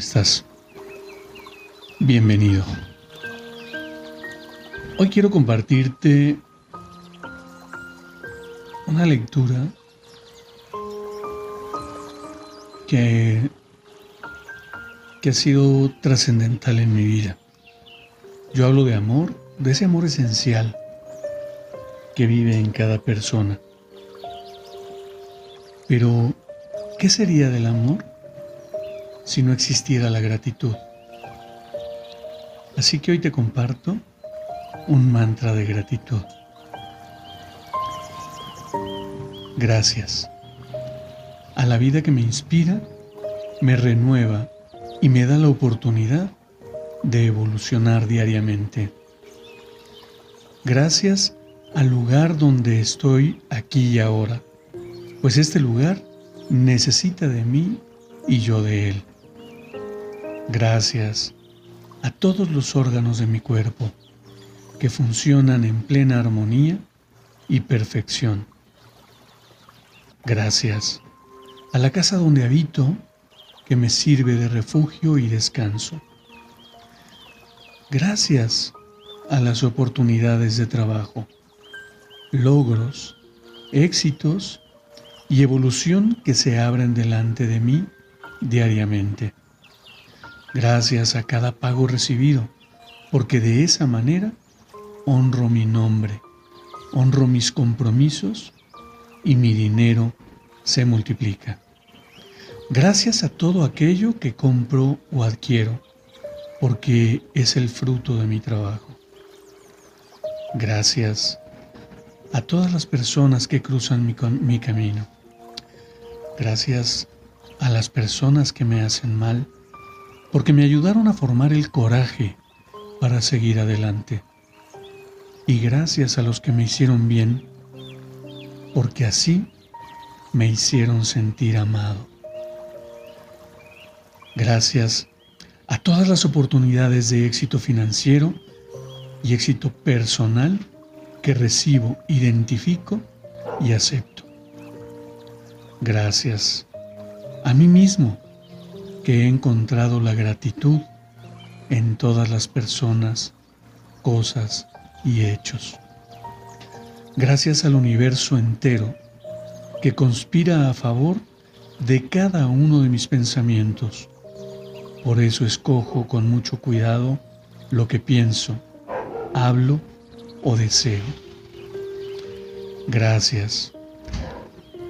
Estás? Bienvenido. Hoy quiero compartirte una lectura que, que ha sido trascendental en mi vida. Yo hablo de amor, de ese amor esencial que vive en cada persona. Pero, ¿qué sería del amor? Si no existiera la gratitud. Así que hoy te comparto un mantra de gratitud. Gracias a la vida que me inspira, me renueva y me da la oportunidad de evolucionar diariamente. Gracias al lugar donde estoy aquí y ahora, pues este lugar necesita de mí y yo de él. Gracias a todos los órganos de mi cuerpo que funcionan en plena armonía y perfección. Gracias a la casa donde habito que me sirve de refugio y descanso. Gracias a las oportunidades de trabajo, logros, éxitos y evolución que se abren delante de mí diariamente gracias a cada pago recibido, porque de esa manera honro mi nombre, honro mis compromisos y mi dinero se multiplica. Gracias a todo aquello que compro o adquiero, porque es el fruto de mi trabajo. Gracias a todas las personas que cruzan mi, mi camino. Gracias a las personas que me hacen mal porque me ayudaron a formar el coraje para seguir adelante. Y gracias a los que me hicieron bien, porque así me hicieron sentir amado. Gracias a todas las oportunidades de éxito financiero y éxito personal que recibo, identifico y acepto. Gracias a mí mismo que he encontrado la gratitud en todas las personas, cosas y hechos. Gracias al universo entero que conspira a favor de cada uno de mis pensamientos. Por eso escojo con mucho cuidado lo que pienso, hablo o deseo. Gracias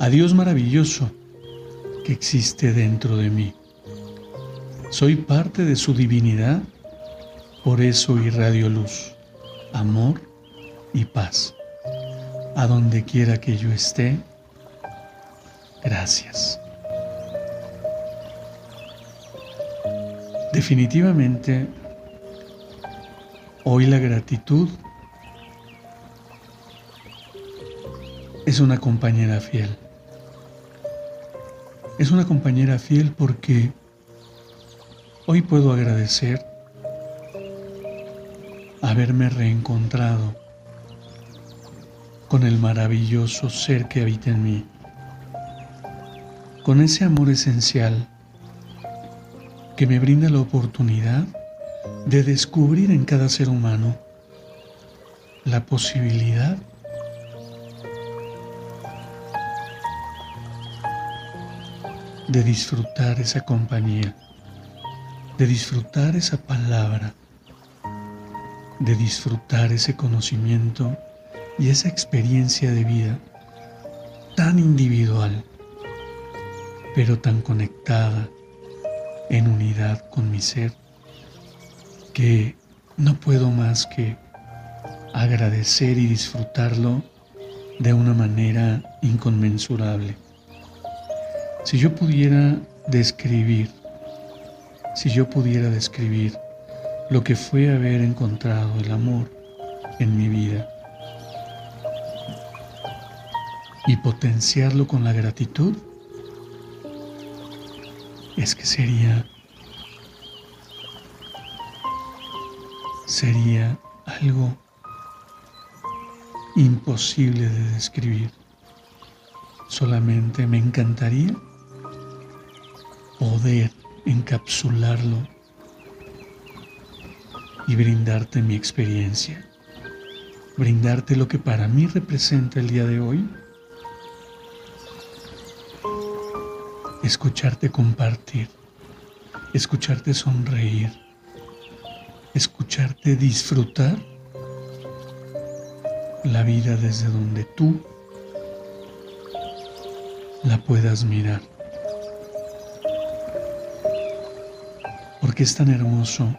a Dios maravilloso existe dentro de mí. Soy parte de su divinidad, por eso irradio luz, amor y paz. A donde quiera que yo esté, gracias. Definitivamente, hoy la gratitud es una compañera fiel. Es una compañera fiel porque Hoy puedo agradecer haberme reencontrado con el maravilloso ser que habita en mí, con ese amor esencial que me brinda la oportunidad de descubrir en cada ser humano la posibilidad de disfrutar esa compañía de disfrutar esa palabra, de disfrutar ese conocimiento y esa experiencia de vida tan individual, pero tan conectada en unidad con mi ser, que no puedo más que agradecer y disfrutarlo de una manera inconmensurable. Si yo pudiera describir, si yo pudiera describir lo que fue haber encontrado el amor en mi vida y potenciarlo con la gratitud, es que sería sería algo imposible de describir. Solamente me encantaría poder encapsularlo y brindarte mi experiencia, brindarte lo que para mí representa el día de hoy, escucharte compartir, escucharte sonreír, escucharte disfrutar la vida desde donde tú la puedas mirar. Es tan hermoso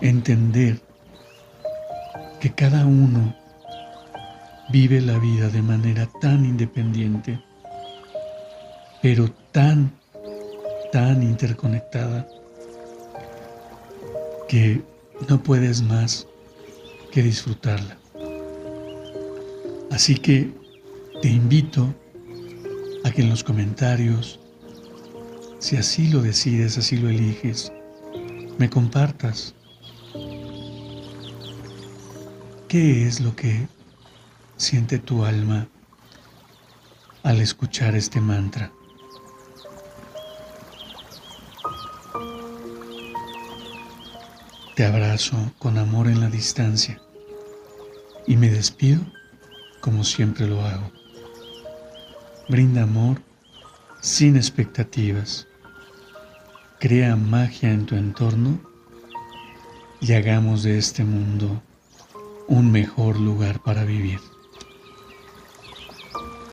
entender que cada uno vive la vida de manera tan independiente, pero tan, tan interconectada, que no puedes más que disfrutarla. Así que te invito a que en los comentarios, si así lo decides, así lo eliges, me compartas qué es lo que siente tu alma al escuchar este mantra. Te abrazo con amor en la distancia y me despido como siempre lo hago. Brinda amor sin expectativas. Crea magia en tu entorno y hagamos de este mundo un mejor lugar para vivir.